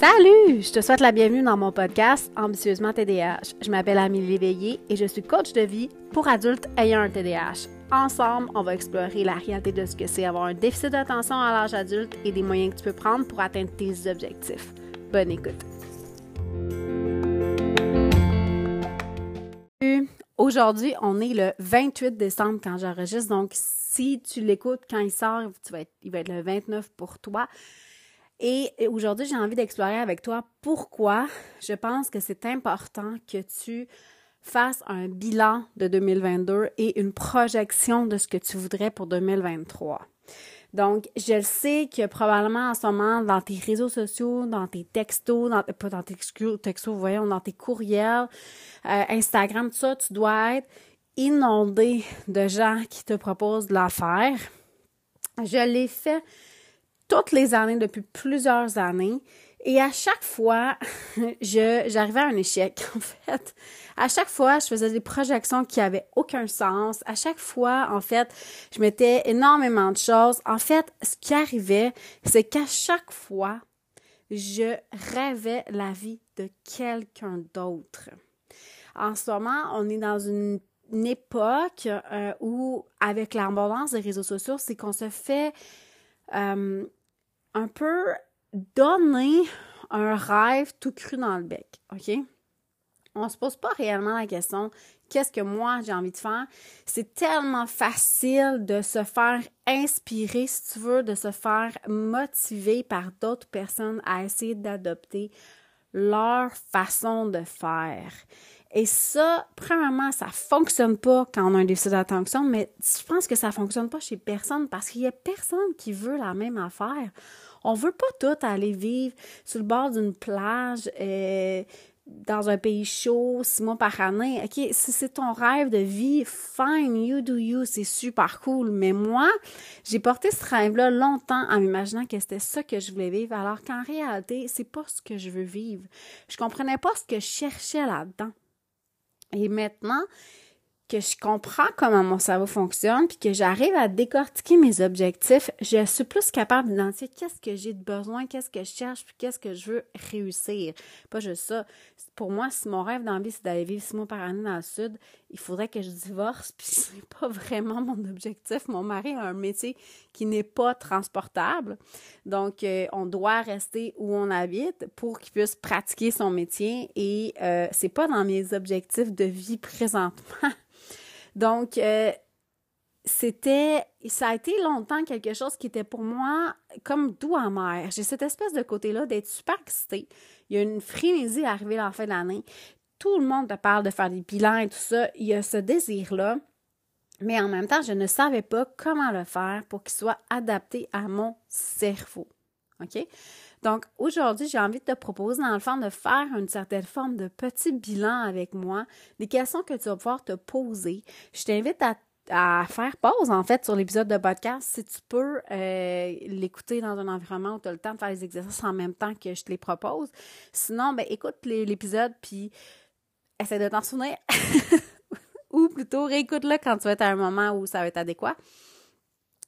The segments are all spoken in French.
Salut! Je te souhaite la bienvenue dans mon podcast Ambitieusement TDAH. Je m'appelle Amélie Léveillé et je suis coach de vie pour adultes ayant un TDAH. Ensemble, on va explorer la réalité de ce que c'est avoir un déficit d'attention à l'âge adulte et des moyens que tu peux prendre pour atteindre tes objectifs. Bonne écoute! Aujourd'hui, on est le 28 décembre quand j'enregistre, donc si tu l'écoutes quand il sort, il va être le 29 pour toi. Et aujourd'hui, j'ai envie d'explorer avec toi pourquoi je pense que c'est important que tu fasses un bilan de 2022 et une projection de ce que tu voudrais pour 2023. Donc, je le sais que probablement en ce moment, dans tes réseaux sociaux, dans tes textos, dans, pas dans tes textos, voyons, dans tes courriels, euh, Instagram, tout ça, tu dois être inondé de gens qui te proposent de la faire. Je l'ai fait toutes les années depuis plusieurs années. Et à chaque fois, je, j'arrivais à un échec, en fait. À chaque fois, je faisais des projections qui avaient aucun sens. À chaque fois, en fait, je mettais énormément de choses. En fait, ce qui arrivait, c'est qu'à chaque fois, je rêvais la vie de quelqu'un d'autre. En ce moment, on est dans une, époque euh, où, avec l'abondance des réseaux sociaux, c'est qu'on se fait euh, un peu donner un rêve tout cru dans le bec, OK? On se pose pas réellement la question qu'est-ce que moi j'ai envie de faire? C'est tellement facile de se faire inspirer, si tu veux, de se faire motiver par d'autres personnes à essayer d'adopter leur façon de faire. Et ça, premièrement, ça fonctionne pas quand on a un déficit d'attention, mais je pense que ça fonctionne pas chez personne parce qu'il y a personne qui veut la même affaire. On veut pas tout aller vivre sur le bord d'une plage, euh, dans un pays chaud, six mois par année. OK, si c'est ton rêve de vie, fine, you do you, c'est super cool. Mais moi, j'ai porté ce rêve-là longtemps en m'imaginant que c'était ça que je voulais vivre, alors qu'en réalité, c'est pas ce que je veux vivre. Je comprenais pas ce que je cherchais là-dedans. Et maintenant que je comprends comment mon cerveau fonctionne, puis que j'arrive à décortiquer mes objectifs, je suis plus capable d'identifier qu'est-ce que j'ai besoin, qu'est-ce que je cherche, puis qu'est-ce que je veux réussir. Pas juste ça. Pour moi, si mon rêve d'envie, c'est d'aller vivre six mois par année dans le sud, il faudrait que je divorce, puis c'est pas vraiment mon objectif. Mon mari a un métier qui n'est pas transportable, donc euh, on doit rester où on habite pour qu'il puisse pratiquer son métier, et euh, c'est pas dans mes objectifs de vie présentement. Donc, euh, c'était, ça a été longtemps quelque chose qui était pour moi comme doux mer. J'ai cette espèce de côté-là d'être super excitée. Il y a une frénésie à arriver à la fin de l'année. Tout le monde te parle de faire des bilans et tout ça. Il y a ce désir-là. Mais en même temps, je ne savais pas comment le faire pour qu'il soit adapté à mon cerveau. OK? Donc, aujourd'hui, j'ai envie de te proposer, dans le fond, de faire une certaine forme de petit bilan avec moi, des questions que tu vas pouvoir te poser. Je t'invite à faire pause, en fait, sur l'épisode de podcast, si tu peux euh, l'écouter dans un environnement où tu as le temps de faire les exercices en même temps que je te les propose. Sinon, ben, écoute l'épisode, puis essaie de t'en souvenir. ou plutôt, réécoute-le quand tu vas être à un moment où ça va être adéquat.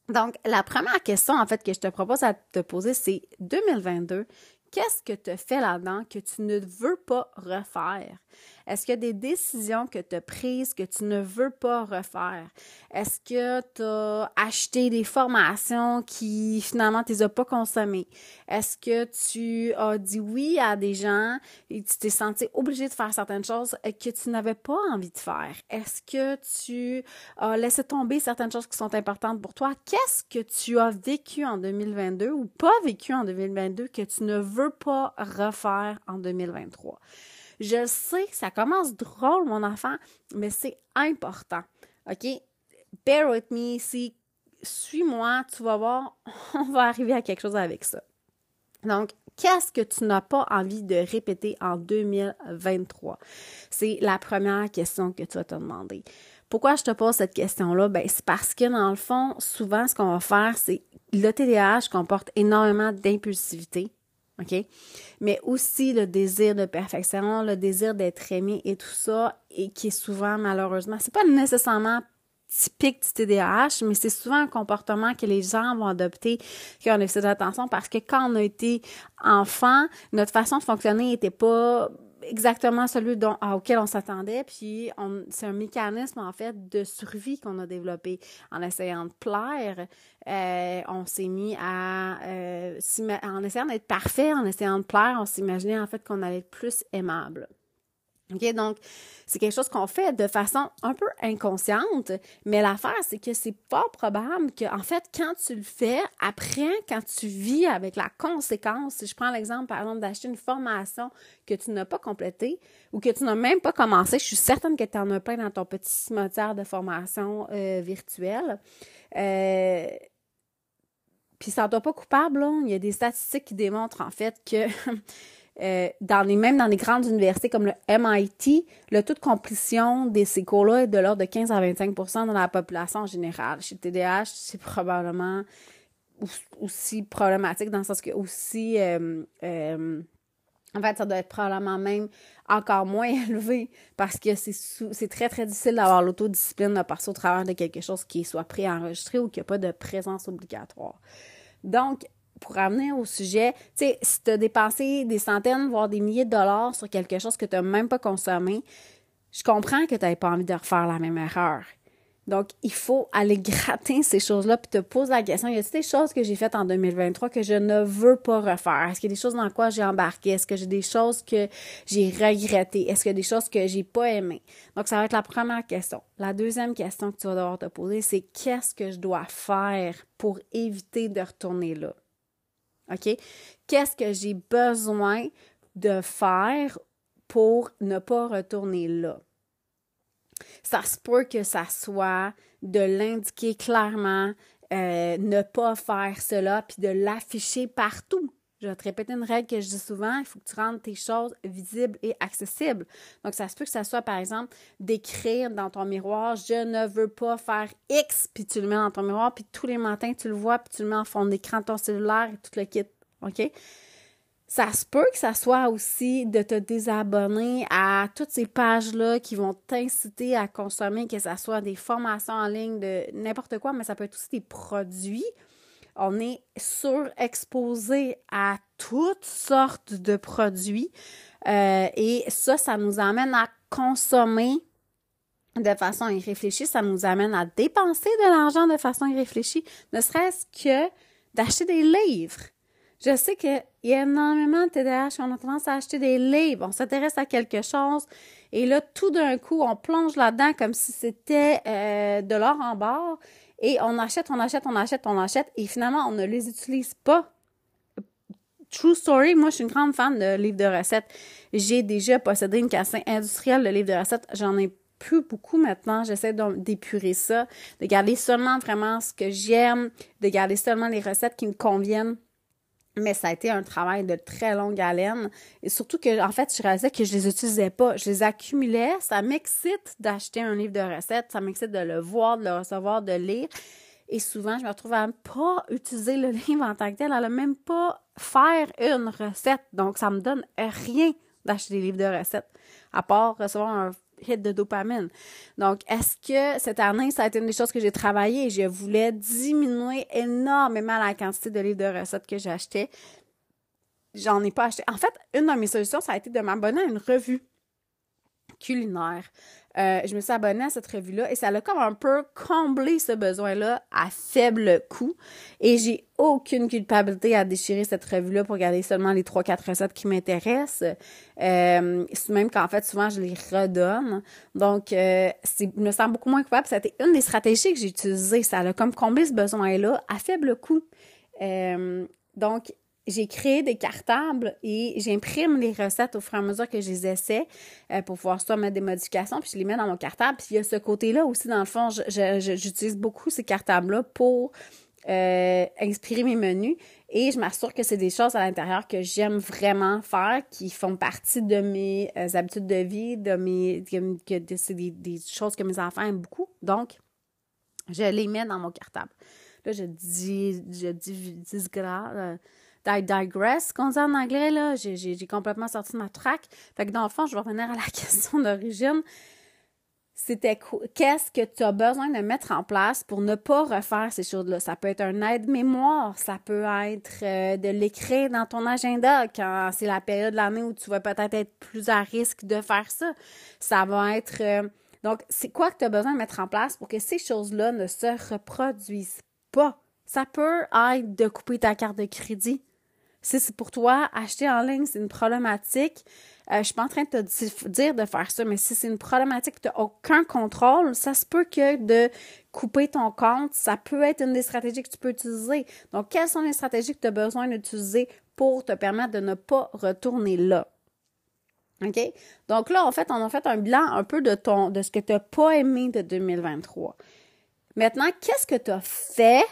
Donc, la première question, en fait, que je te propose à te poser, c'est 2022, qu'est-ce que tu fais là-dedans que tu ne veux pas refaire? Est-ce qu'il y a des décisions que tu as prises que tu ne veux pas refaire? Est-ce que tu as acheté des formations qui finalement tu les as pas consommées? Est-ce que tu as dit oui à des gens et tu t'es senti obligé de faire certaines choses que tu n'avais pas envie de faire? Est-ce que tu as laissé tomber certaines choses qui sont importantes pour toi? Qu'est-ce que tu as vécu en 2022 ou pas vécu en 2022 que tu ne veux pas refaire en 2023? Je sais que ça commence drôle, mon enfant, mais c'est important. OK? Bear with me. Suis-moi, tu vas voir, on va arriver à quelque chose avec ça. Donc, qu'est-ce que tu n'as pas envie de répéter en 2023? C'est la première question que tu vas te demander. Pourquoi je te pose cette question-là? Ben, c'est parce que dans le fond, souvent, ce qu'on va faire, c'est le TDAH comporte énormément d'impulsivité, Mais aussi le désir de perfection, le désir d'être aimé et tout ça, et qui est souvent, malheureusement, c'est pas nécessairement typique du TDAH, mais c'est souvent un comportement que les gens vont adopter qui ont déficit d'attention parce que quand on a été enfant, notre façon de fonctionner n'était pas exactement celui dont, auquel on s'attendait. Puis c'est un mécanisme en fait de survie qu'on a développé en essayant de plaire. Euh, on s'est mis à euh, en essayant d'être parfait, en essayant de plaire, on s'imaginait en fait qu'on allait être plus aimable. OK? Donc, c'est quelque chose qu'on fait de façon un peu inconsciente, mais l'affaire, c'est que c'est pas probable que, en fait, quand tu le fais, après, quand tu vis avec la conséquence, si je prends l'exemple, par exemple, d'acheter une formation que tu n'as pas complétée ou que tu n'as même pas commencé, je suis certaine que tu en as plein dans ton petit cimetière de formation euh, virtuelle. Euh, puis ça ne doit pas coupable, là. Il y a des statistiques qui démontrent, en fait, que Euh, dans les, même dans les grandes universités comme le MIT, le taux de complétion de ces cours-là est de l'ordre de 15 à 25% dans la population en général. Chez le TDAH, c'est probablement aussi problématique dans le sens que aussi euh, euh, en fait, ça doit être probablement même encore moins élevé parce que c'est très, très difficile d'avoir l'autodiscipline de passer au travers de quelque chose qui soit préenregistré ou qui n'a pas de présence obligatoire. Donc, pour ramener au sujet, tu sais, si tu as dépensé des centaines, voire des milliers de dollars sur quelque chose que tu n'as même pas consommé, je comprends que tu n'avais pas envie de refaire la même erreur. Donc, il faut aller gratter ces choses-là puis te poser la question, y a-t-il des choses que j'ai faites en 2023 que je ne veux pas refaire? Est-ce qu'il y a des choses dans quoi j'ai embarqué? Est-ce que j'ai des choses que j'ai regrettées? Est-ce qu'il y a des choses que j'ai pas aimées? Donc, ça va être la première question. La deuxième question que tu vas devoir te poser, c'est qu'est-ce que je dois faire pour éviter de retourner là? OK? Qu'est-ce que j'ai besoin de faire pour ne pas retourner là? Ça se peut que ça soit de l'indiquer clairement, euh, ne pas faire cela, puis de l'afficher partout. Je vais te répéter une règle que je dis souvent, il faut que tu rendes tes choses visibles et accessibles. Donc, ça se peut que ça soit, par exemple, d'écrire dans ton miroir, je ne veux pas faire X, puis tu le mets dans ton miroir, puis tous les matins, tu le vois, puis tu le mets en fond d'écran de ton cellulaire et tout le kit. OK? Ça se peut que ça soit aussi de te désabonner à toutes ces pages-là qui vont t'inciter à consommer, que ce soit des formations en ligne de n'importe quoi, mais ça peut être aussi des produits on est surexposé à toutes sortes de produits euh, et ça, ça nous amène à consommer de façon irréfléchie, ça nous amène à dépenser de l'argent de façon irréfléchie, ne serait-ce que d'acheter des livres. Je sais qu'il y a énormément de TDAH, on a tendance à acheter des livres, on s'intéresse à quelque chose, et là, tout d'un coup, on plonge là-dedans comme si c'était euh, de l'or en barre, et on achète, on achète, on achète, on achète, et finalement, on ne les utilise pas. True story, moi, je suis une grande fan de livres de recettes. J'ai déjà possédé une casse industrielle de livres de recettes. J'en ai plus beaucoup maintenant. J'essaie d'épurer ça, de garder seulement vraiment ce que j'aime, de garder seulement les recettes qui me conviennent. Mais ça a été un travail de très longue haleine. Et surtout que, en fait, je réalisais que je les utilisais pas. Je les accumulais. Ça m'excite d'acheter un livre de recettes. Ça m'excite de le voir, de le recevoir, de lire. Et souvent, je me retrouve à ne pas utiliser le livre en tant que tel, à ne même pas faire une recette. Donc, ça me donne rien d'acheter des livres de recettes, à part recevoir un de dopamine. Donc, est-ce que cette année, ça a été une des choses que j'ai travaillé? Je voulais diminuer énormément la quantité de livres de recettes que j'achetais. J'en ai pas acheté. En fait, une de mes solutions, ça a été de m'abonner à une revue culinaire. Euh, je me suis abonnée à cette revue-là et ça a comme un peu comblé ce besoin-là à faible coût. Et j'ai aucune culpabilité à déchirer cette revue-là pour garder seulement les 3-4 recettes qui m'intéressent. Euh, même qu'en fait, souvent, je les redonne. Donc, euh, je me sens beaucoup moins coupable. C'était une des stratégies que j'ai utilisées. Ça a comme comblé ce besoin-là à faible coût. Euh, donc, j'ai créé des cartables et j'imprime les recettes au fur et à mesure que je les essaie euh, pour pouvoir soit mettre des modifications, puis je les mets dans mon cartable. Puis il y a ce côté-là aussi, dans le fond, j'utilise beaucoup ces cartables-là pour euh, inspirer mes menus et je m'assure que c'est des choses à l'intérieur que j'aime vraiment faire, qui font partie de mes euh, habitudes de vie, de mes c'est des, des, choses que mes enfants aiment beaucoup. Donc, je les mets dans mon cartable. Là, je dis, je dis, I digress, qu'on dit en anglais, là. J'ai complètement sorti de ma track. Fait que dans le fond, je vais revenir à la question d'origine. c'était qu'est-ce que tu as besoin de mettre en place pour ne pas refaire ces choses-là? Ça peut être un aide-mémoire, ça peut être euh, de l'écrire dans ton agenda quand c'est la période de l'année où tu vas peut-être être plus à risque de faire ça. Ça va être... Euh, donc, c'est quoi que tu as besoin de mettre en place pour que ces choses-là ne se reproduisent pas? Ça peut être de couper ta carte de crédit. Si c'est pour toi, acheter en ligne, c'est une problématique, euh, je suis pas en train de te dire de faire ça, mais si c'est une problématique que tu n'as aucun contrôle, ça se peut que de couper ton compte, ça peut être une des stratégies que tu peux utiliser. Donc, quelles sont les stratégies que tu as besoin d'utiliser pour te permettre de ne pas retourner là? OK? Donc là, en fait, on a fait un bilan un peu de ton de ce que tu n'as pas aimé de 2023. Maintenant, qu'est-ce que tu as fait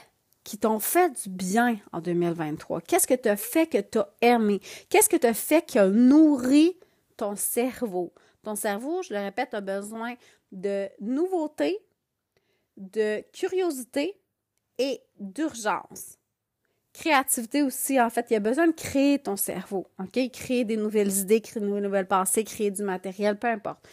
qui t'ont fait du bien en 2023? Qu'est-ce que tu as fait que tu as aimé? Qu'est-ce que tu as fait qui a nourri ton cerveau? Ton cerveau, je le répète, a besoin de nouveautés, de curiosité et d'urgence. Créativité aussi, en fait, il y a besoin de créer ton cerveau, OK? Créer des nouvelles idées, créer de nouvelles pensées, créer du matériel, peu importe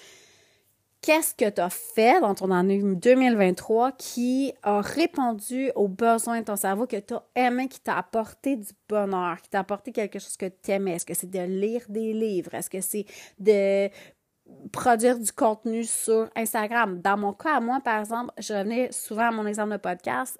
qu'est-ce que tu as fait dans ton année 2023 qui a répondu aux besoins de ton cerveau, que tu as aimé, qui t'a apporté du bonheur, qui t'a apporté quelque chose que tu aimais? Est-ce que c'est de lire des livres? Est-ce que c'est de produire du contenu sur Instagram? Dans mon cas, moi, par exemple, je revenais souvent à mon exemple de podcast.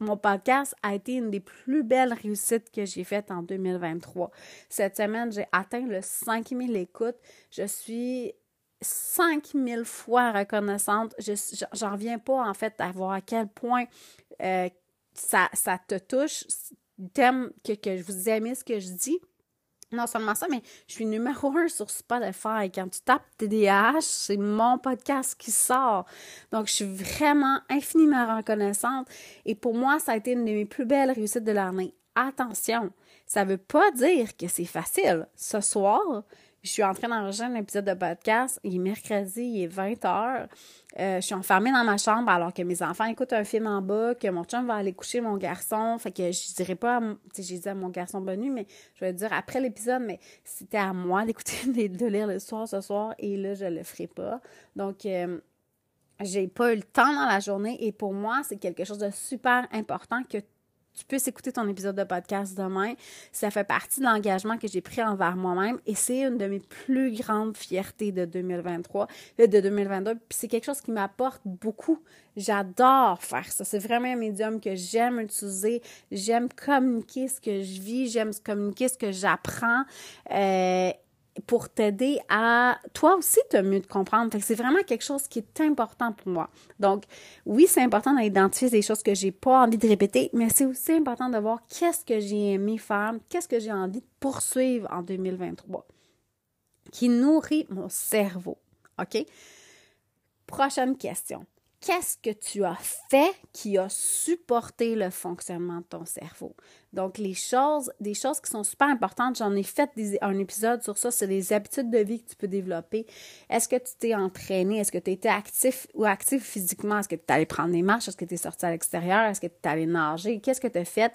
Mon podcast a été une des plus belles réussites que j'ai faites en 2023. Cette semaine, j'ai atteint le 5000 écoutes. Je suis 5000 fois reconnaissante. Je j'en reviens pas, en fait, à voir à quel point euh, ça, te touche. Thème que, que vous aimez ce que je dis. Non seulement ça, mais je suis numéro un sur Spotify. Quand tu tapes TDAH, c'est mon podcast qui sort. Donc, je suis vraiment infiniment reconnaissante. Et pour moi, ça a été une de mes plus belles réussites de l'année. Attention, ça ne veut pas dire que c'est facile. Ce soir, je suis en train d'enregistrer un épisode de podcast. Il est mercredi, il est 20h. Euh, je suis enfermée dans ma chambre alors que mes enfants écoutent un film en bas, que mon chum va aller coucher mon garçon. Fait que je dirais pas, j'ai dit à mon garçon bonne mais je vais dire après l'épisode, mais c'était à moi d'écouter, de lire le soir ce soir et là, je le ferai pas. Donc, euh, j'ai pas eu le temps dans la journée et pour moi, c'est quelque chose de super important que tu peux écouter ton épisode de podcast demain. Ça fait partie de l'engagement que j'ai pris envers moi-même et c'est une de mes plus grandes fiertés de 2023, euh, de 2022. Puis c'est quelque chose qui m'apporte beaucoup. J'adore faire ça. C'est vraiment un médium que j'aime utiliser. J'aime communiquer ce que je vis. J'aime communiquer ce que j'apprends. Euh, pour t'aider à toi aussi te mieux te comprendre. c'est vraiment quelque chose qui est important pour moi. Donc, oui, c'est important d'identifier des choses que j'ai pas envie de répéter, mais c'est aussi important de voir qu'est-ce que j'ai aimé faire, qu'est-ce que j'ai envie de poursuivre en 2023 qui nourrit mon cerveau. OK? Prochaine question qu'est-ce que tu as fait qui a supporté le fonctionnement de ton cerveau? Donc, les choses, des choses qui sont super importantes, j'en ai fait un épisode sur ça, c'est les habitudes de vie que tu peux développer. Est-ce que tu t'es entraîné? Est-ce que tu étais actif ou actif physiquement? Est-ce que tu es allé prendre des marches? Est-ce que tu es sorti à l'extérieur? Est-ce que tu es allé nager? Qu'est-ce que tu as fait?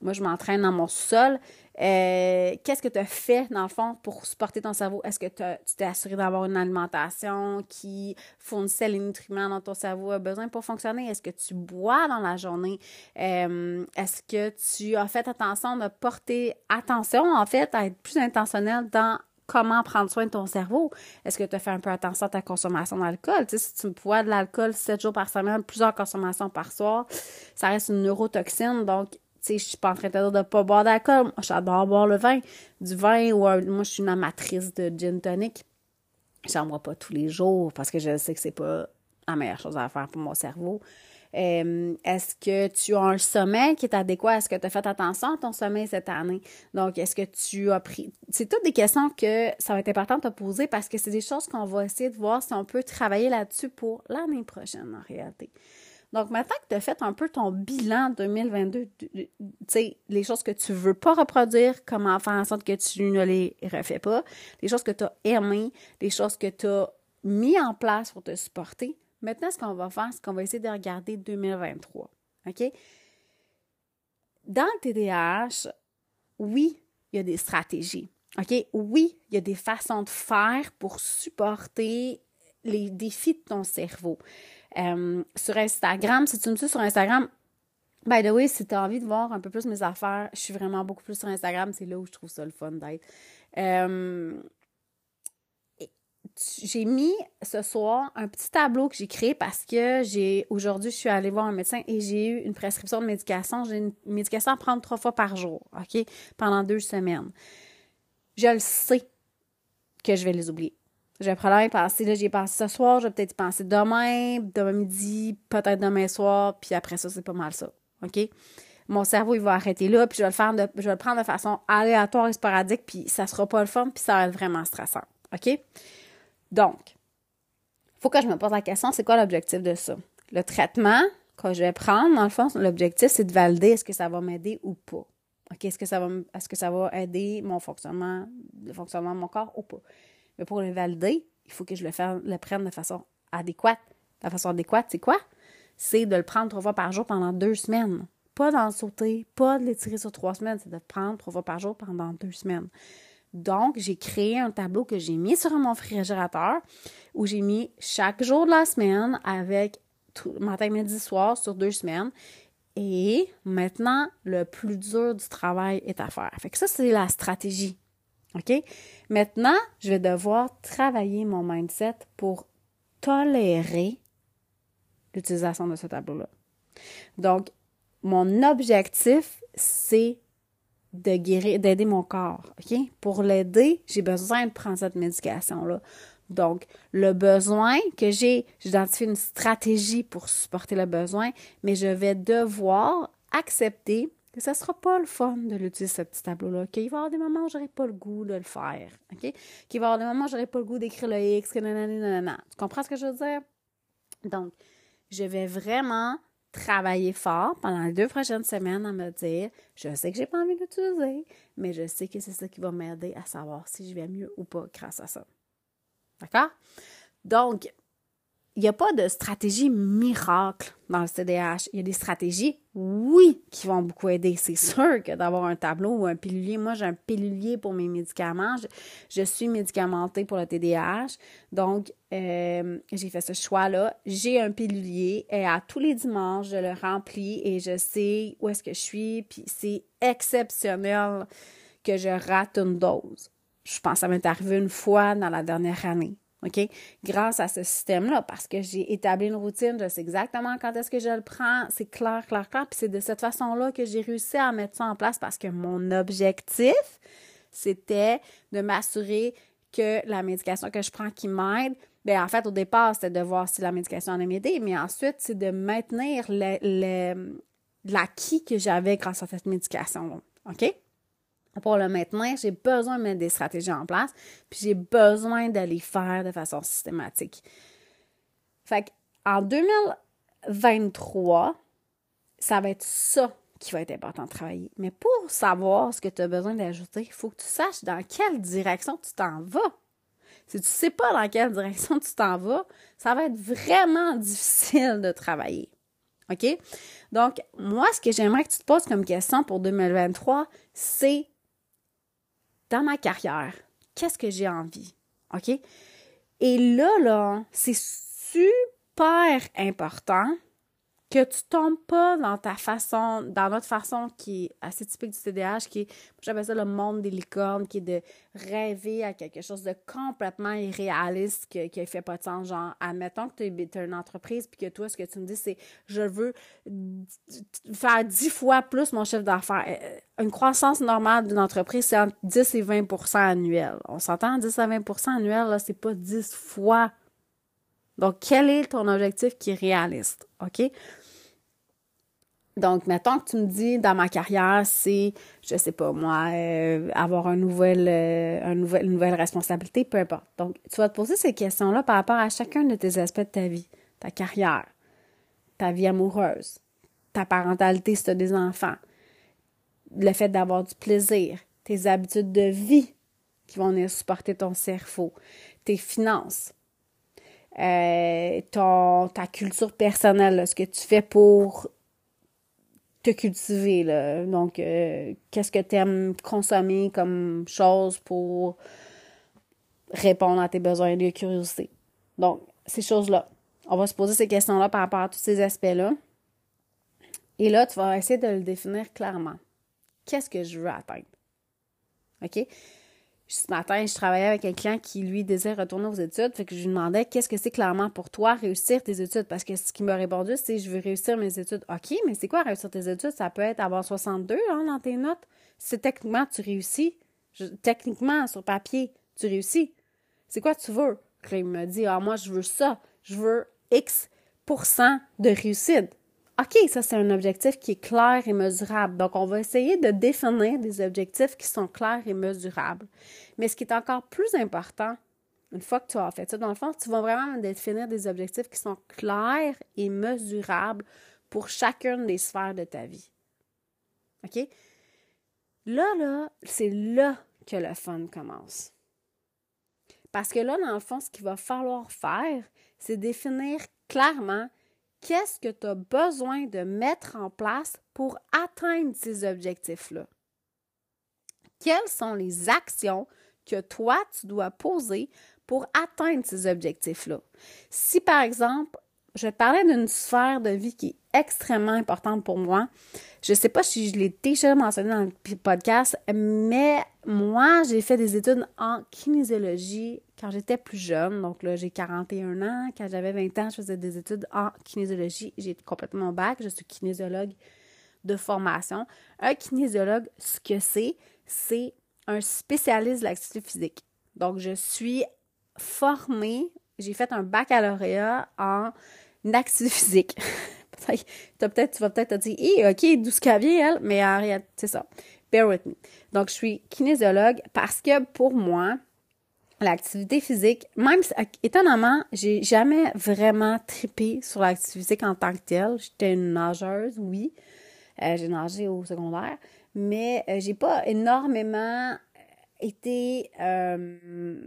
Moi, je m'entraîne dans mon sol. Euh, qu'est-ce que tu as fait, dans le fond, pour supporter ton cerveau? Est-ce que tu t'es assuré d'avoir une alimentation qui fournissait les nutriments dont ton cerveau a besoin pour fonctionner? Est-ce que tu bois dans la journée? Euh, est-ce que tu as fait attention de porter attention, en fait, à être plus intentionnel dans comment prendre soin de ton cerveau? Est-ce que tu as fait un peu attention à ta consommation d'alcool? Tu si tu bois de l'alcool 7 jours par semaine, plusieurs consommations par soir, ça reste une neurotoxine. Donc, sais, je suis pas en train de dire de pas boire d'alcool. J'adore boire le vin. Du vin, ou moi, je suis une amatrice de gin tonic. J'en bois pas tous les jours parce que je sais que c'est pas la meilleure chose à faire pour mon cerveau. Euh, est-ce que tu as un sommeil qui est adéquat? Est-ce que tu as fait attention à ton sommeil cette année? Donc, est-ce que tu as pris... C'est toutes des questions que ça va être important de te poser parce que c'est des choses qu'on va essayer de voir si on peut travailler là-dessus pour l'année prochaine, en réalité. Donc, maintenant que tu as fait un peu ton bilan 2022, tu sais, les choses que tu veux pas reproduire, comment faire en sorte que tu ne les refais pas, les choses que tu as aimées, les choses que tu as mis en place pour te supporter. Maintenant, ce qu'on va faire, c'est qu'on va essayer de regarder 2023. OK? Dans le TDAH, oui, il y a des stratégies. OK? Oui, il y a des façons de faire pour supporter les défis de ton cerveau. Euh, sur Instagram, si tu me suis sur Instagram, by the way, si tu as envie de voir un peu plus mes affaires, je suis vraiment beaucoup plus sur Instagram. C'est là où je trouve ça le fun d'être. Euh, j'ai mis ce soir un petit tableau que j'ai créé parce que j'ai aujourd'hui, je suis allée voir un médecin et j'ai eu une prescription de médication. J'ai une médication à prendre trois fois par jour, OK, pendant deux semaines. Je le sais que je vais les oublier. Je vais probablement y penser, là, j'ai pensé ce soir, je vais peut-être y penser demain, demain midi, peut-être demain soir, puis après ça, c'est pas mal ça. OK? Mon cerveau, il va arrêter là, puis je vais le faire de, je vais le prendre de façon aléatoire et sporadique, puis ça sera pas le fun, puis ça va être vraiment stressant. OK? Donc, il faut que je me pose la question, c'est quoi l'objectif de ça? Le traitement que je vais prendre, dans le fond, l'objectif, c'est de valider est-ce que ça va m'aider ou pas. OK, est-ce que est-ce que ça va aider mon fonctionnement, le fonctionnement de mon corps ou pas? Mais pour le valider, il faut que je le, le prenne de façon adéquate. La façon adéquate, c'est quoi? C'est de le prendre trois fois par jour pendant deux semaines. Pas d'en sauter, pas de l'étirer sur trois semaines, c'est de le prendre trois fois par jour pendant deux semaines. Donc, j'ai créé un tableau que j'ai mis sur mon réfrigérateur où j'ai mis chaque jour de la semaine avec matin, midi, soir sur deux semaines. Et maintenant, le plus dur du travail est à faire. Fait que ça, c'est la stratégie. OK? Maintenant, je vais devoir travailler mon mindset pour tolérer l'utilisation de ce tableau-là. Donc, mon objectif, c'est de guérir, d'aider mon corps. OK? Pour l'aider, j'ai besoin de prendre cette médication-là. Donc, le besoin que j'ai, j'identifie une stratégie pour supporter le besoin, mais je vais devoir accepter que ça sera pas le fun de l'utiliser, ce petit tableau-là, qu'il va y avoir des moments où j'aurai pas le goût de le faire, OK? Qu'il va y avoir des moments où j'aurai pas le goût d'écrire le X, nanana, Tu comprends ce que je veux dire? Donc, je vais vraiment travailler fort pendant les deux prochaines semaines à me dire, je sais que j'ai pas envie d'utiliser, mais je sais que c'est ça qui va m'aider à savoir si je vais mieux ou pas grâce à ça. D'accord? Donc, il n'y a pas de stratégie miracle dans le CDH. Il y a des stratégies, oui, qui vont beaucoup aider. C'est sûr que d'avoir un tableau ou un pilulier. Moi, j'ai un pilulier pour mes médicaments. Je, suis médicamentée pour le TDAH. Donc, euh, j'ai fait ce choix-là. J'ai un pilulier et à tous les dimanches, je le remplis et je sais où est-ce que je suis. Puis c'est exceptionnel que je rate une dose. Je pense que ça m'est arrivé une fois dans la dernière année. OK? Grâce à ce système-là, parce que j'ai établi une routine, je sais exactement quand est-ce que je le prends, c'est clair, clair, clair. Puis c'est de cette façon-là que j'ai réussi à mettre ça en place parce que mon objectif, c'était de m'assurer que la médication que je prends qui m'aide, bien, en fait, au départ, c'était de voir si la médication allait m'aider, mais ensuite, c'est de maintenir l'acquis que j'avais grâce à cette médication-là. OK? Pour le maintenir, j'ai besoin de mettre des stratégies en place, puis j'ai besoin de les faire de façon systématique. Fait en 2023, ça va être ça qui va être important de travailler. Mais pour savoir ce que tu as besoin d'ajouter, il faut que tu saches dans quelle direction tu t'en vas. Si tu ne sais pas dans quelle direction tu t'en vas, ça va être vraiment difficile de travailler. OK? Donc, moi, ce que j'aimerais que tu te poses comme question pour 2023, c'est dans ma carrière, qu'est-ce que j'ai envie? OK? Et là, là, c'est super important que tu tombes pas dans ta façon, dans notre façon qui est assez typique du TDAH, qui est, j'appelle ça le monde des licornes, qui est de rêver à quelque chose de complètement irréaliste, qui, qui fait pas de sens. Genre, admettons que tu es, une entreprise, puis que toi, ce que tu me dis, c'est je veux faire dix fois plus mon chiffre d'affaires. Euh, une croissance normale d'une entreprise, c'est entre 10 et 20% annuel. On s'entend, 10 à 20% annuel, là, c'est pas 10 fois. Donc, quel est ton objectif qui est réaliste? OK? Donc, mettons que tu me dis dans ma carrière, c'est, je sais pas moi, euh, avoir euh, une nouvelle responsabilité, peu importe. Donc, tu vas te poser ces questions-là par rapport à chacun de tes aspects de ta vie, ta carrière, ta vie amoureuse, ta parentalité si tu as des enfants, le fait d'avoir du plaisir, tes habitudes de vie qui vont venir supporter ton cerveau, tes finances, euh, ton, ta culture personnelle, ce que tu fais pour te cultiver. Là. Donc, euh, qu'est-ce que tu aimes consommer comme chose pour répondre à tes besoins de curiosité? Donc, ces choses-là. On va se poser ces questions-là par rapport à tous ces aspects-là. Et là, tu vas essayer de le définir clairement. Qu'est-ce que je veux atteindre? OK? Ce matin, je travaillais avec un client qui, lui, désire retourner aux études. Fait que je lui demandais qu'est-ce que c'est clairement pour toi réussir tes études? Parce que ce qui m'a répondu, c'est je veux réussir mes études. OK, mais c'est quoi réussir tes études? Ça peut être avoir 62 hein, dans tes notes. C'est techniquement, tu réussis. techniquement, sur papier, tu réussis. C'est quoi tu veux? il me dit, ah, moi, je veux ça. Je veux X de réussite. OK, ça c'est un objectif qui est clair et mesurable. Donc, on va essayer de définir des objectifs qui sont clairs et mesurables. Mais ce qui est encore plus important, une fois que tu as fait ça, dans le fond, tu vas vraiment définir des objectifs qui sont clairs et mesurables pour chacune des sphères de ta vie. OK? Là, là, c'est là que le fun commence. Parce que là, dans le fond, ce qu'il va falloir faire, c'est définir clairement qu'est-ce que tu as besoin de mettre en place pour atteindre ces objectifs-là? Quelles sont les actions que toi, tu dois poser pour atteindre ces objectifs-là? Si, par exemple, je parler d'une sphère de vie qui est extrêmement importante pour moi. Je ne sais pas si je l'ai déjà mentionné dans le podcast, mais moi, j'ai fait des études en kinésiologie quand j'étais plus jeune. Donc là, j'ai 41 ans. Quand j'avais 20 ans, je faisais des études en kinésiologie. J'ai complètement mon bac. Je suis kinésiologue de formation. Un kinésiologue, ce que c'est, c'est un spécialiste de l'activité physique. Donc, je suis formée, j'ai fait un baccalauréat en activité physique. peut-être, tu vas peut-être te dire, hé, OK, d'où ce qu'elle vient, elle? Mais en c'est ça. Bear with me. Donc, je suis kinésiologue parce que pour moi, l'activité physique, même étonnamment, j'ai jamais vraiment trippé sur l'activité physique en tant que telle. J'étais une nageuse, oui. Euh, j'ai nagé au secondaire, mais euh, j'ai pas énormément été. Euh,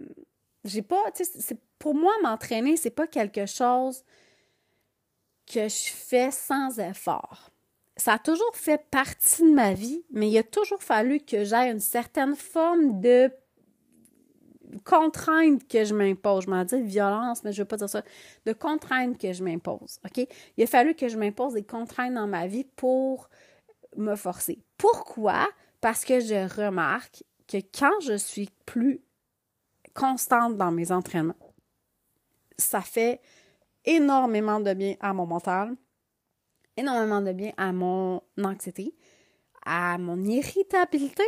j'ai pas. Tu sais, pour moi, m'entraîner, c'est pas quelque chose que je fais sans effort. Ça a toujours fait partie de ma vie, mais il a toujours fallu que j'aie une certaine forme de contrainte que je m'impose. Je m'en dis violence, mais je ne veux pas dire ça. De contrainte que je m'impose. OK? Il a fallu que je m'impose des contraintes dans ma vie pour me forcer. Pourquoi? Parce que je remarque que quand je suis plus constante dans mes entraînements, ça fait énormément de bien à mon mental, énormément de bien à mon anxiété, à mon irritabilité.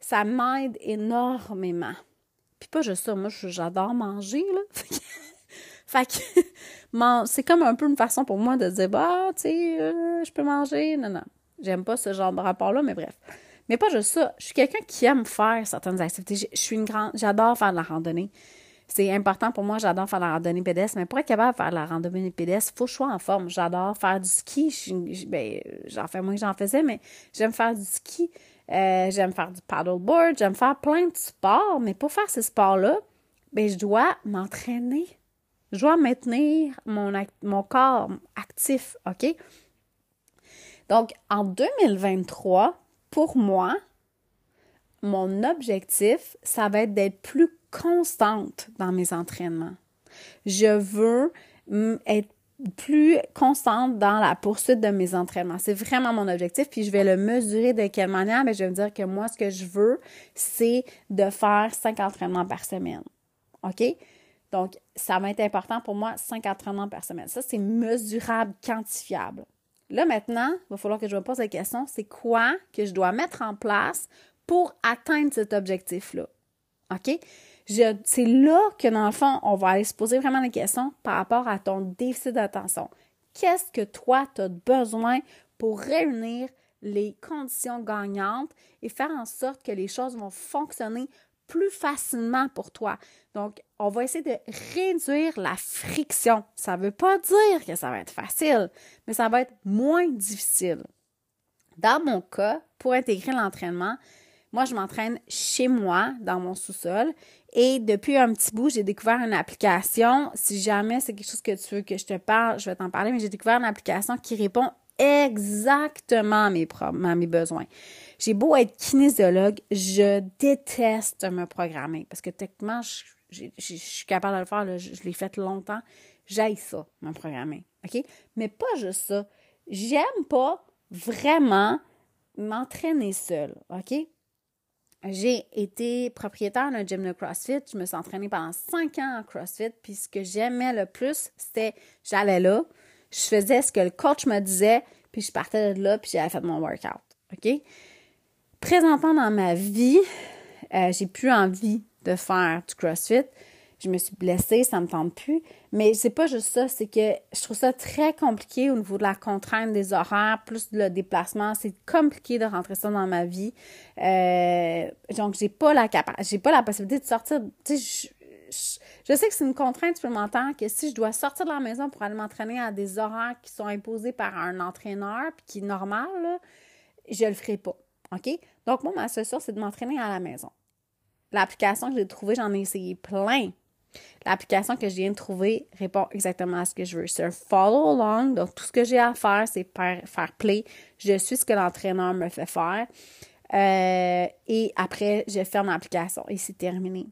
Ça m'aide énormément. Puis pas juste ça, moi j'adore manger, là. fait que c'est comme un peu une façon pour moi de dire, bah, tu sais, euh, je peux manger. Non, non. J'aime pas ce genre de rapport-là, mais bref. Mais pas juste ça. Je suis quelqu'un qui aime faire certaines activités. Je suis une grande. J'adore faire de la randonnée. C'est important pour moi, j'adore faire la randonnée pédestre, mais pour être capable de faire la randonnée pédestre, il faut que je sois en forme. J'adore faire du ski. ben, j'en fais moins que j'en faisais, mais j'aime faire du ski. Euh, j'aime faire du paddleboard. J'aime faire plein de sports, mais pour faire ces sports-là, ben, je dois m'entraîner. Je dois maintenir mon, mon corps actif, OK? Donc, en 2023, pour moi, mon objectif, ça va être d'être plus constante dans mes entraînements. Je veux être plus constante dans la poursuite de mes entraînements. C'est vraiment mon objectif, puis je vais le mesurer de quelle manière, mais je vais me dire que moi, ce que je veux, c'est de faire cinq entraînements par semaine. OK? Donc, ça va être important pour moi, cinq entraînements par semaine. Ça, c'est mesurable, quantifiable. Là, maintenant, il va falloir que je me pose la question, c'est quoi que je dois mettre en place pour atteindre cet objectif-là? OK? C'est là que, dans le fond, on va aller se poser vraiment des questions par rapport à ton déficit d'attention. Qu'est-ce que toi, tu as besoin pour réunir les conditions gagnantes et faire en sorte que les choses vont fonctionner plus facilement pour toi? Donc, on va essayer de réduire la friction. Ça ne veut pas dire que ça va être facile, mais ça va être moins difficile. Dans mon cas, pour intégrer l'entraînement, moi, je m'entraîne chez moi, dans mon sous-sol. Et depuis un petit bout, j'ai découvert une application. Si jamais c'est quelque chose que tu veux que je te parle, je vais t'en parler, mais j'ai découvert une application qui répond exactement à mes, à mes besoins. J'ai beau être kinésiologue, je déteste me programmer parce que techniquement, je suis capable de le faire, je, l'ai fait longtemps. J'aille ça, me programmer. OK? Mais pas juste ça. J'aime pas vraiment m'entraîner seule. OK? J'ai été propriétaire d'un gym de CrossFit. Je me suis entraînée pendant cinq ans en CrossFit. Puis ce que j'aimais le plus, c'était j'allais là, je faisais ce que le coach me disait, puis je partais de là, puis j'avais fait mon workout. OK? Présentement dans ma vie, euh, j'ai plus envie de faire du CrossFit. Je me suis blessée, ça me tente plus. Mais c'est pas juste ça, c'est que je trouve ça très compliqué au niveau de la contrainte des horaires, plus le déplacement. C'est compliqué de rentrer ça dans ma vie. Euh, donc, j'ai pas la j'ai pas la possibilité de sortir. Tu sais, je, sais que c'est une contrainte supplémentaire que si je dois sortir de la maison pour aller m'entraîner à des horaires qui sont imposés par un entraîneur puis qui est normal, là, je le ferai pas. OK? Donc, moi, ma solution, c'est de m'entraîner à la maison. L'application que j'ai trouvée, j'en ai essayé plein. L'application que je viens de trouver répond exactement à ce que je veux. C'est un follow along. Donc, tout ce que j'ai à faire, c'est faire, play. Je suis ce que l'entraîneur me fait faire. Euh, et après, je ferme l'application et c'est terminé.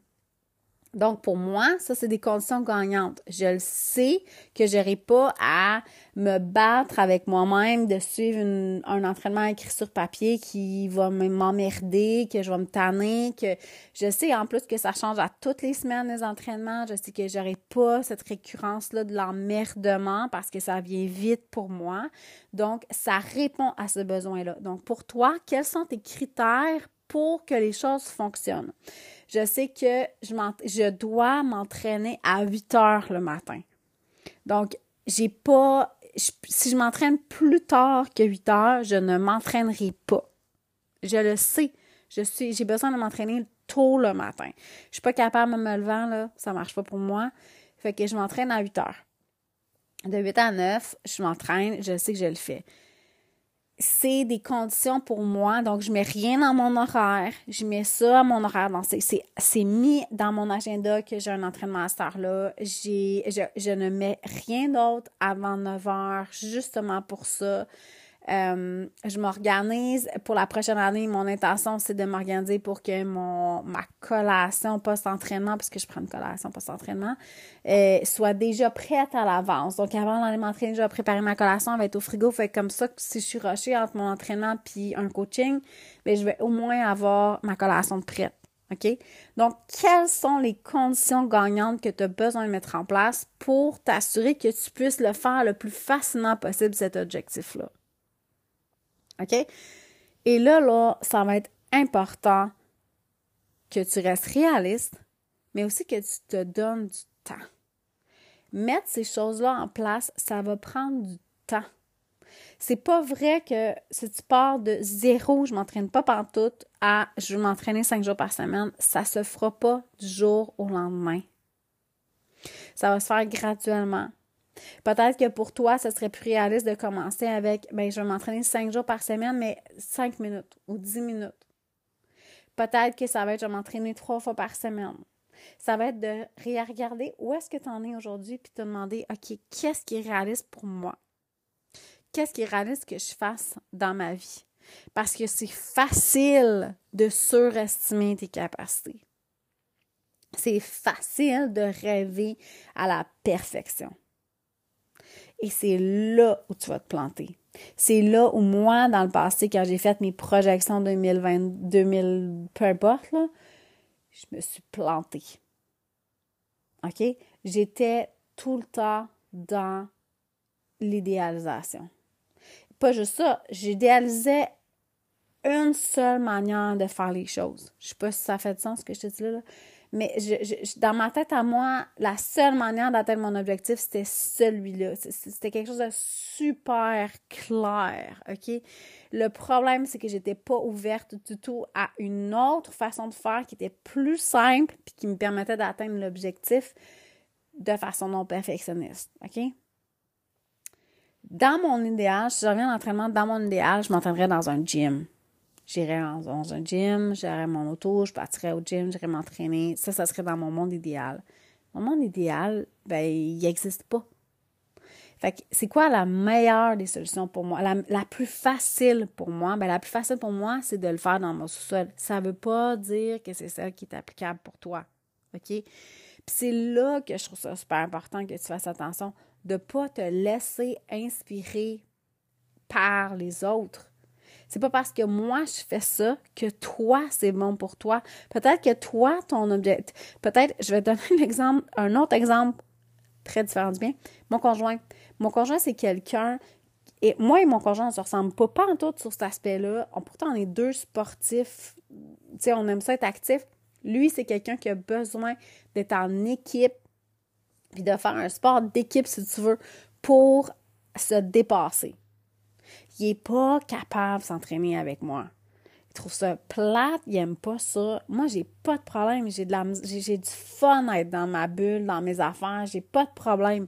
Donc, pour moi, ça, c'est des conditions gagnantes. Je le sais que je n'aurai pas à me battre avec moi-même de suivre un entraînement écrit sur papier qui va m'emmerder, que je vais me tanner, que je sais en plus que ça change à toutes les semaines les entraînements. Je sais que j'aurai pas cette récurrence-là de l'emmerdement parce que ça vient vite pour moi. Donc, ça répond à ce besoin-là. Donc, pour toi, quels sont tes critères pour que les choses fonctionnent? Je sais que je, dois m'entraîner à 8 heures le matin. Donc, j'ai pas. si je m'entraîne plus tard que 8 heures, je ne m'entraînerai pas. Je le sais. Je suis, j'ai besoin de m'entraîner tôt le matin. Je suis pas capable de me lever, là. Ça marche pas pour moi. Fait que je m'entraîne à 8 heures. De 8 à 9, je m'entraîne, je sais que je le fais c'est des conditions pour moi. Donc, je mets rien dans mon horaire. Je mets ça à mon horaire. C'est mis dans mon agenda que j'ai un entraînement à cette heure-là. Je, je ne mets rien d'autre avant 9 heures, justement pour ça. Euh, je m'organise pour la prochaine année. Mon intention, c'est de m'organiser pour que mon ma collation post-entraînement, puisque je prends une collation post-entraînement, euh, soit déjà prête à l'avance. Donc, avant d'aller m'entraîner, déjà préparer ma collation, elle va être au frigo. Fait comme ça, si je suis rushée entre mon entraînement puis un coaching, bien, je vais au moins avoir ma collation prête. OK? Donc, quelles sont les conditions gagnantes que tu as besoin de mettre en place pour t'assurer que tu puisses le faire le plus facilement possible, cet objectif-là? OK? Et là, là, ça va être important que tu restes réaliste, mais aussi que tu te donnes du temps. Mettre ces choses-là en place, ça va prendre du temps. C'est pas vrai que si tu pars de zéro, je m'entraîne pas partout, à je vais m'entraîner cinq jours par semaine, ça se fera pas du jour au lendemain. Ça va se faire graduellement. Peut-être que pour toi, ce serait plus réaliste de commencer avec, ben, je vais m'entraîner cinq jours par semaine, mais cinq minutes ou dix minutes. Peut-être que ça va être, je vais m'entraîner trois fois par semaine. Ça va être de regarder où est-ce que tu en es aujourd'hui, puis te demander, OK, qu'est-ce qui est réaliste pour moi? Qu'est-ce qui est réaliste que je fasse dans ma vie? Parce que c'est facile de surestimer tes capacités. C'est facile de rêver à la perfection. Et c'est là où tu vas te planter. C'est là où moi, dans le passé, quand j'ai fait mes projections 2020, 2000, peu importe, là, je me suis plantée. OK? J'étais tout le temps dans l'idéalisation. Pas juste ça, j'idéalisais une seule manière de faire les choses. Je sais pas si ça fait de sens ce que je te dis là. Mais je, dans ma tête à moi, la seule manière d'atteindre mon objectif, c'était celui-là. C'était quelque chose de super clair, OK? Le problème, c'est que j'étais pas ouverte du tout à une autre façon de faire qui était plus simple puis qui me permettait d'atteindre l'objectif de façon non perfectionniste, OK? Dans mon idéal, si je reviens à l'entraînement, dans mon idéal, je m'entraînerais dans un gym. J'irais dans un gym, j'aurais mon auto, je partirais au gym, j'irais m'entraîner. Ça, ça serait dans mon monde idéal. Mon monde idéal, ben, il n'existe pas. Fait que c'est quoi la meilleure des solutions pour moi? La, plus facile pour moi? Ben, la plus facile pour moi, c'est de le faire dans mon sous-sol. Ça ne veut pas dire que c'est celle qui est applicable pour toi. OK? Puis c'est là que je trouve ça super important que tu fasses attention de ne pas te laisser inspirer par les autres. C'est pas parce que moi je fais ça que toi c'est bon pour toi. Peut-être que toi ton objectif, peut-être je vais te donner un exemple, un autre exemple très différent du bien. Mon conjoint, mon conjoint c'est quelqu'un et moi et mon conjoint, on se ressemble pas, pas en tout sur cet aspect-là. On, pourtant, on est deux sportifs. Tu sais, on aime ça être actif. Lui, c'est quelqu'un qui a besoin d'être en équipe, puis de faire un sport d'équipe, si tu veux, pour se dépasser. Il n'est pas capable de s'entraîner avec moi. Il trouve ça plate, il n'aime pas ça. Moi, j'ai pas de problème. J'ai, de la, du fun à être dans ma bulle, dans mes affaires. J'ai pas de problème.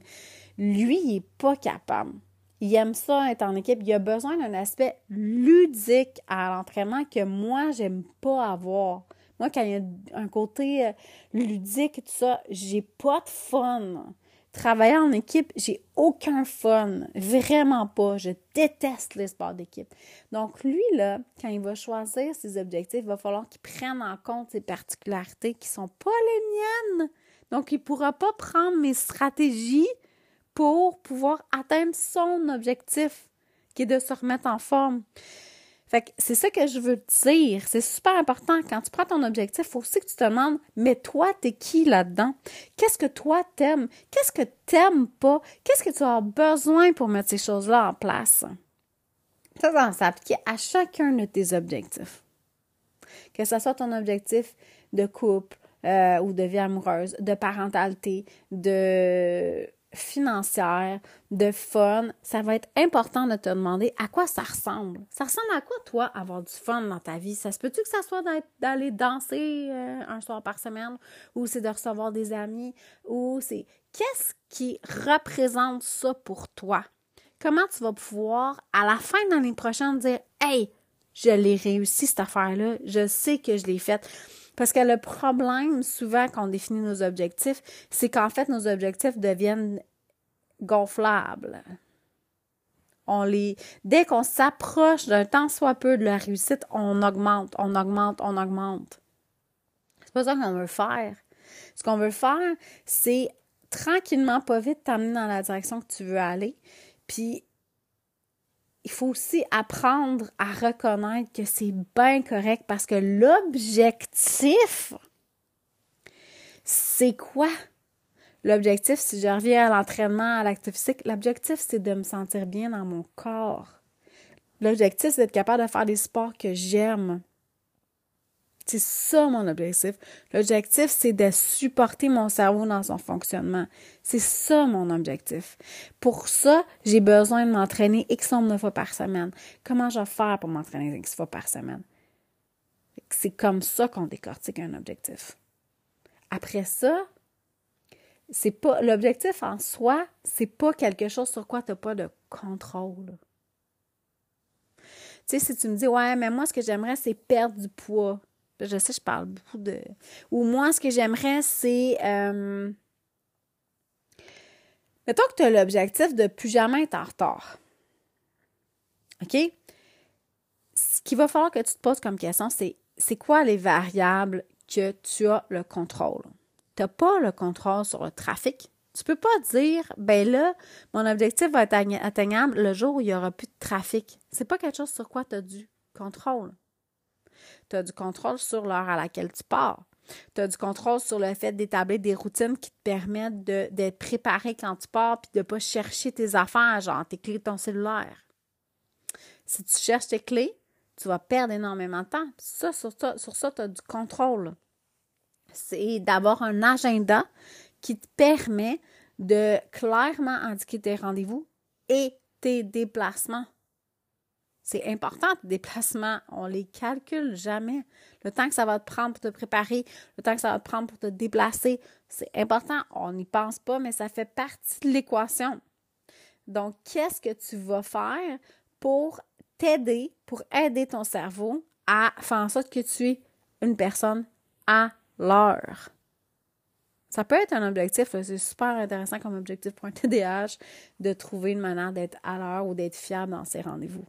Lui, il n'est pas capable. Il aime ça être en équipe. Il a besoin d'un aspect ludique à l'entraînement que moi, j'aime pas avoir. Moi, quand il y a un côté euh, ludique, tout ça, j'ai pas de fun. Travailler en équipe, j'ai aucun fun. Vraiment pas. Je déteste les sports d'équipe. Donc, lui, là, quand il va choisir ses objectifs, il va falloir qu'il prenne en compte ses particularités qui sont pas les miennes. Donc, il pourra pas prendre mes stratégies pour pouvoir atteindre son objectif, qui est de se remettre en forme. Fait que c'est ça que je veux te dire. C'est super important. Quand tu prends ton objectif, il faut aussi que tu te demandes, mais toi, t'es qui là-dedans? Qu'est-ce que toi t'aimes? Qu'est-ce que t'aimes pas? Qu'est-ce que tu as besoin pour mettre ces choses-là en place? Ça, ça va s'appliquer à chacun de tes objectifs. Que ce soit ton objectif de couple euh, ou de vie amoureuse, de parentalité, de financière, de fun, ça va être important de te demander à quoi ça ressemble. Ça ressemble à quoi, toi, avoir du fun dans ta vie? Ça se peut-tu que ça soit d'aller danser euh, un soir par semaine ou c'est de recevoir des amis ou c'est qu'est-ce qui représente ça pour toi? Comment tu vas pouvoir, à la fin de l'année prochaine, dire Hey, je l'ai réussi cette affaire-là, je sais que je l'ai faite. Parce que le problème, souvent, quand on définit nos objectifs, c'est qu'en fait, nos objectifs deviennent gonflables. On les, dès qu'on s'approche d'un temps soit peu de la réussite, on augmente, on augmente, on augmente. C'est pas ça qu'on veut faire. Ce qu'on veut faire, c'est tranquillement, pas vite, t'amener dans la direction que tu veux aller. Puis il faut aussi apprendre à reconnaître que c'est bien correct parce que l'objectif, c'est quoi? L'objectif, si je reviens à l'entraînement, à l'acte physique, l'objectif, c'est de me sentir bien dans mon corps. L'objectif, c'est d'être capable de faire des sports que j'aime. C'est ça mon objectif. L'objectif, c'est de supporter mon cerveau dans son fonctionnement. C'est ça mon objectif. Pour ça, j'ai besoin de m'entraîner X nombre de fois par semaine. Comment je vais faire pour m'entraîner X fois par semaine? C'est comme ça qu'on décortique un objectif. Après ça, c'est pas l'objectif en soi, c'est pas quelque chose sur quoi tu n'as pas de contrôle. Tu sais, si tu me dis, ouais, mais moi, ce que j'aimerais, c'est perdre du poids. Je sais, je parle beaucoup de. Ou moi, ce que j'aimerais, c'est. Euh... Mettons que tu as l'objectif de plus jamais être en retard. OK? Ce qu'il va falloir que tu te poses comme question, c'est c'est quoi les variables que tu as le contrôle? Tu n'as pas le contrôle sur le trafic. Tu peux pas dire, ben là, mon objectif va être atteignable le jour où il n'y aura plus de trafic. C'est pas quelque chose sur quoi tu as du contrôle. Tu as du contrôle sur l'heure à laquelle tu pars. Tu as du contrôle sur le fait d'établir des routines qui te permettent d'être préparé quand tu pars puis de ne pas chercher tes affaires, genre tes clés de ton cellulaire. Si tu cherches tes clés, tu vas perdre énormément de temps. Ça, sur, sur ça, tu as du contrôle. C'est d'avoir un agenda qui te permet de clairement indiquer tes rendez-vous et tes déplacements. C'est important, tes déplacements. On les calcule jamais. Le temps que ça va te prendre pour te préparer, le temps que ça va te prendre pour te déplacer, c'est important. On n'y pense pas, mais ça fait partie de l'équation. Donc, qu'est-ce que tu vas faire pour t'aider, pour aider ton cerveau à faire en sorte que tu es une personne à l'heure? Ça peut être un objectif, c'est super intéressant comme objectif pour un TDAH de trouver une manière d'être à l'heure ou d'être fiable dans ses rendez-vous.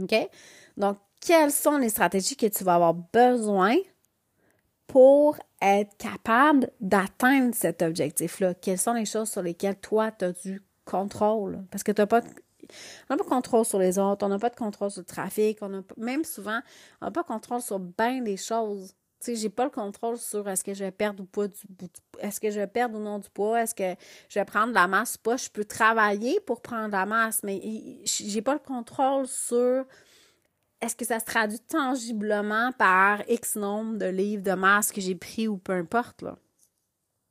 OK? Donc, quelles sont les stratégies que tu vas avoir besoin pour être capable d'atteindre cet objectif-là? Quelles sont les choses sur lesquelles toi, tu as du contrôle? Parce que tu n'as pas on n'a pas de contrôle sur les autres, on n'a pas de contrôle sur le trafic, on a, même souvent, on n'a pas de contrôle sur bien des choses. Sais, j'ai pas le contrôle sur est-ce que je vais perdre ou pas du est-ce que je vais perdre ou non du poids, est-ce que je vais prendre de la masse ou pas. Je peux travailler pour prendre de la masse, mais j'ai pas le contrôle sur est-ce que ça se traduit tangiblement par X nombre de livres de masse que j'ai pris ou peu importe, là.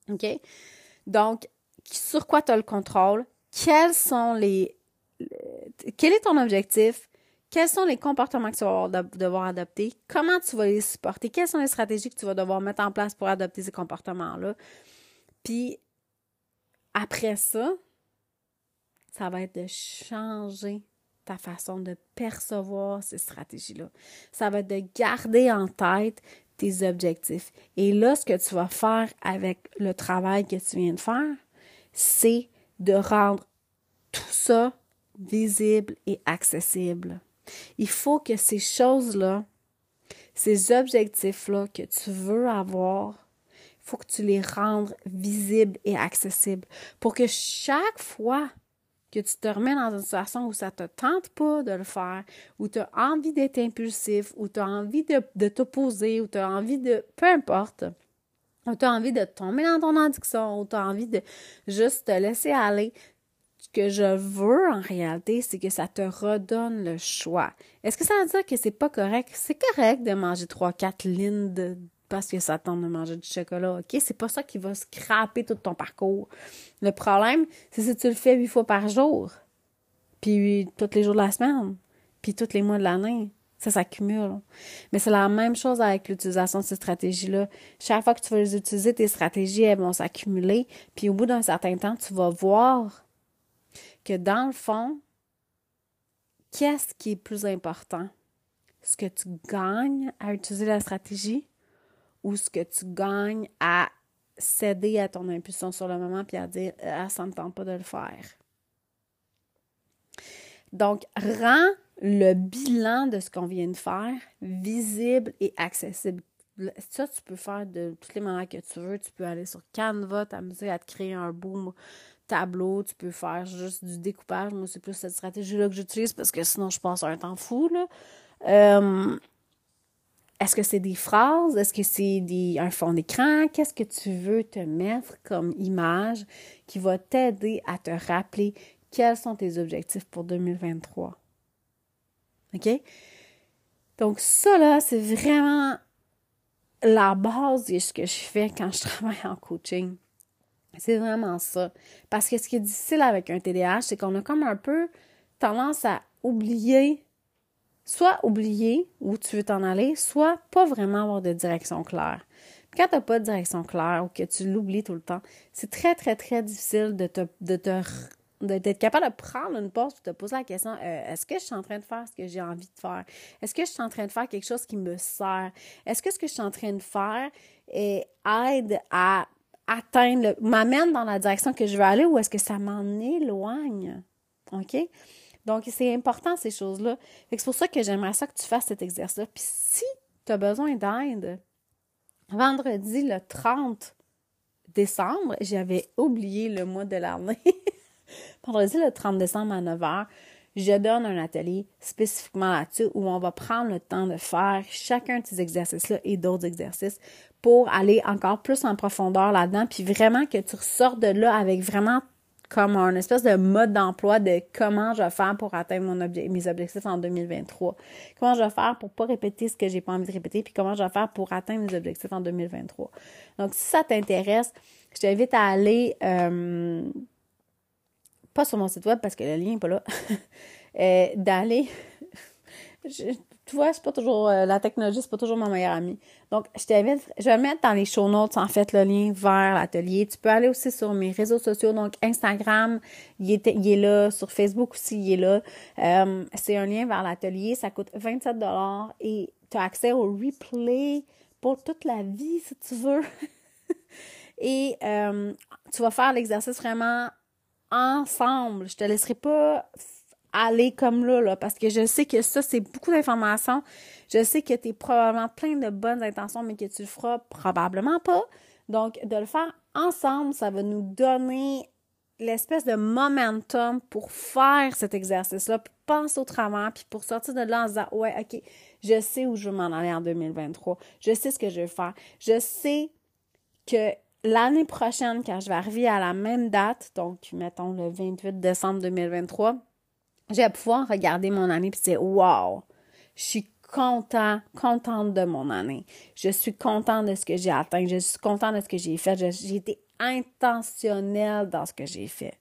OK? Donc, sur quoi tu as le contrôle? Quels sont les quel est ton objectif? Quels sont les comportements que tu vas devoir adopter? Comment tu vas les supporter? Quelles sont les stratégies que tu vas devoir mettre en place pour adopter ces comportements-là? Puis, après ça, ça va être de changer ta façon de percevoir ces stratégies-là. Ça va être de garder en tête tes objectifs. Et là, ce que tu vas faire avec le travail que tu viens de faire, c'est de rendre tout ça visible et accessible. Il faut que ces choses-là, ces objectifs-là que tu veux avoir, il faut que tu les rendes visibles et accessibles. Pour que chaque fois que tu te remets dans une situation où ça te tente pas de le faire, où tu as envie d'être impulsif, où tu as envie de, de t'opposer, où tu as envie de... peu importe, où tu as envie de tomber dans ton addiction, où tu as envie de juste te laisser aller, que je veux en réalité, c'est que ça te redonne le choix. Est-ce que ça veut dire que c'est pas correct? C'est correct de manger 3-4 lignes parce que ça tente de manger du chocolat, OK? C'est pas ça qui va scraper tout ton parcours. Le problème, c'est si tu le fais huit fois par jour, puis tous les jours de la semaine, puis tous les mois de l'année. Ça s'accumule. Mais c'est la même chose avec l'utilisation de ces stratégies-là. Chaque fois que tu vas les utiliser, tes stratégies, elles vont s'accumuler. Puis au bout d'un certain temps, tu vas voir que dans le fond, qu'est-ce qui est plus important? Ce que tu gagnes à utiliser la stratégie ou ce que tu gagnes à céder à ton impulsion sur le moment puis à dire ah, ça ne me tente pas de le faire. Donc, rends le bilan de ce qu'on vient de faire visible et accessible. Ça, tu peux faire de tous les moments que tu veux. Tu peux aller sur Canva, t'amuser à te créer un boom tableau, tu peux faire juste du découpage. Moi, c'est plus cette stratégie-là que j'utilise parce que sinon, je passe un temps fou. Là. Euh, est-ce que c'est des phrases? Est-ce que c'est un fond d'écran? Qu'est-ce que tu veux te mettre comme image qui va t'aider à te rappeler quels sont tes objectifs pour 2023? OK? Donc, ça, là, c'est vraiment la base de ce que je fais quand je travaille en coaching. C'est vraiment ça. Parce que ce qui est difficile avec un TDAH, c'est qu'on a comme un peu tendance à oublier, soit oublier où tu veux t'en aller, soit pas vraiment avoir de direction claire. quand tu n'as pas de direction claire ou que tu l'oublies tout le temps, c'est très, très, très difficile de te, de te d'être capable de prendre une pause et de te poser la question euh, est-ce que je suis en train de faire ce que j'ai envie de faire? Est-ce que je suis en train de faire quelque chose qui me sert? Est-ce que ce que je suis en train de faire aide à atteindre, m'amène dans la direction que je veux aller ou est-ce que ça m'en éloigne? OK? Donc, c'est important, ces choses-là. C'est pour ça que j'aimerais ça que tu fasses cet exercice-là. Puis si tu as besoin d'aide, vendredi le 30 décembre, j'avais oublié le mois de l'année. vendredi le 30 décembre à 9h, je donne un atelier spécifiquement là-dessus où on va prendre le temps de faire chacun de ces exercices-là et d'autres exercices pour aller encore plus en profondeur là-dedans, puis vraiment que tu ressortes de là avec vraiment comme un espèce de mode d'emploi de comment je vais faire pour atteindre mon mes objectifs en 2023. Comment je vais faire pour pas répéter ce que j'ai pas envie de répéter, puis comment je vais faire pour atteindre mes objectifs en 2023. Donc, si ça t'intéresse, je t'invite à aller euh, pas sur mon site web parce que le lien n'est pas là, euh, d'aller. tu vois, c'est pas toujours euh, la technologie, c'est pas toujours mon meilleur ami. Donc, je t'invite, je vais mettre dans les show notes en fait le lien vers l'atelier. Tu peux aller aussi sur mes réseaux sociaux, donc Instagram, il est, là, sur Facebook aussi, il est là. Euh, c'est un lien vers l'atelier, ça coûte 27 dollars et tu as accès au replay pour toute la vie si tu veux. et tu vas faire l'exercice vraiment ensemble. Je te laisserai pas aller comme là, là, parce que je sais que ça, c'est beaucoup d'informations. Je sais que tu es probablement plein de bonnes intentions, mais que tu le feras probablement pas. Donc, de le faire ensemble, ça va nous donner l'espèce de momentum pour faire cet exercice-là, pour penser au travail, puis pour sortir de là en disant Ouais, OK, je sais où je veux m'en aller en 2023. Je sais ce que je veux faire. Je sais que l'année prochaine, quand je vais arriver à la même date, donc mettons le 28 décembre 2023, je vais pouvoir regarder mon année et dire Wow, je suis content, contente de mon année. Je suis contente de ce que j'ai atteint. Je suis contente de ce que j'ai fait. J'ai été intentionnelle dans ce que j'ai fait.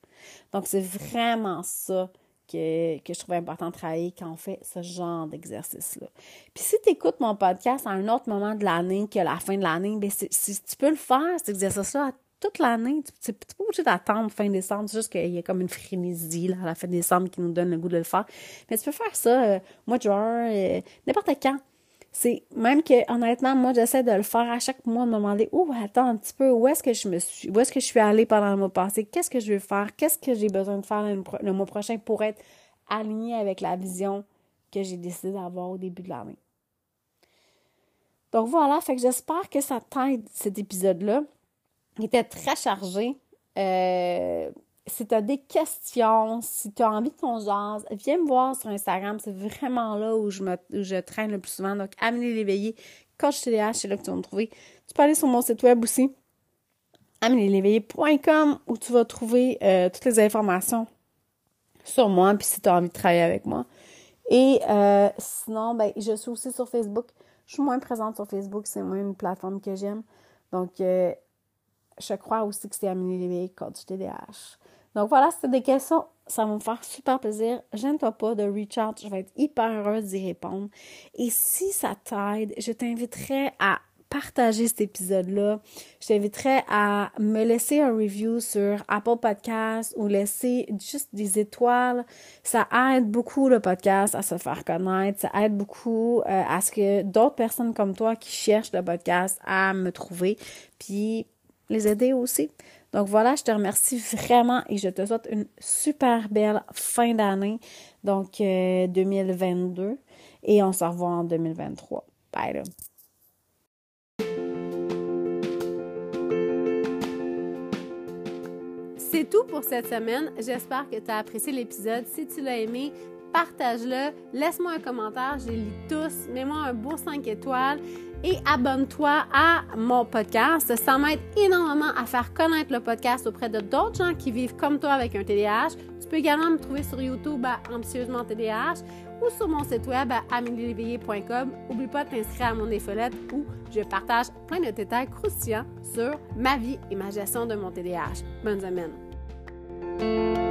Donc, c'est vraiment ça que, je trouve important de travailler quand on fait ce genre d'exercice-là. Puis si tu écoutes mon podcast à un autre moment de l'année que la fin de l'année, bien, si tu peux le faire, cet exercice-là, toute l'année. Tu n'es pas obligé d'attendre fin décembre. Juste qu'il y a comme une frénésie là, à la fin décembre qui nous donne le goût de le faire. Mais tu peux faire ça euh, mois de juin, euh, n'importe quand. C'est même que honnêtement, moi j'essaie de le faire à chaque mois, de me demander Oh, attends un petit peu, où est-ce que je me suis où est-ce que je suis allée pendant le mois passé? Qu'est-ce que je veux faire? Qu'est-ce que j'ai besoin de faire le, mois prochain pour être aligné avec la vision que j'ai décidé d'avoir au début de l'année? Donc voilà, fait que j'espère que ça t'aide cet épisode-là. Était très chargé. Euh, si tu as des questions, si tu as envie qu'on jase, viens me voir sur Instagram. C'est vraiment là où je, me, je traîne le plus souvent. Donc, Amélie Léveillé, coach TDH, c'est là que tu vas me trouver. Tu peux aller sur mon site web aussi, amelieléveillé.com, où tu vas trouver euh, toutes les informations sur moi, puis si tu as envie de travailler avec moi. Et euh, sinon, ben, je suis aussi sur Facebook. Je suis moins présente sur Facebook, c'est moins une plateforme que j'aime. Donc, je crois aussi que c'est Amélie Léveillé, coach TDH. Donc voilà, c'est des questions, ça va me faire super plaisir. Gêne-toi pas de reach out, je vais être hyper heureuse d'y répondre. Et si ça t'aide, je t'inviterai à partager cet épisode-là. Je t'inviterai à me laisser un review sur Apple Podcast ou laisser juste des étoiles. Ça aide beaucoup le podcast à se faire connaître. Ça aide beaucoup euh, à ce que d'autres personnes comme toi qui cherchent le podcast à me trouver, puis les aider aussi. Donc voilà, je te remercie vraiment et je te souhaite une super belle fin d'année, donc 2022, euh, et on se revoit en 2023. Bye C'est tout pour cette semaine. J'espère que tu as apprécié l'épisode. Si tu l'as aimé, partage-le, laisse-moi un commentaire, je les lis tous, mets-moi un beau 5 étoiles et abonne-toi à mon podcast. Ça m'aide énormément à faire connaître le podcast auprès de d'autres gens qui vivent comme toi avec un TDAH. Tu peux également me trouver sur YouTube à Ambitieusement TDAH ou sur mon site web à amelieléveillé.com. N'oublie pas de t'inscrire à mon infolette où je partage plein de détails croustillants sur ma vie et ma gestion de mon TDAH. Bonne semaine!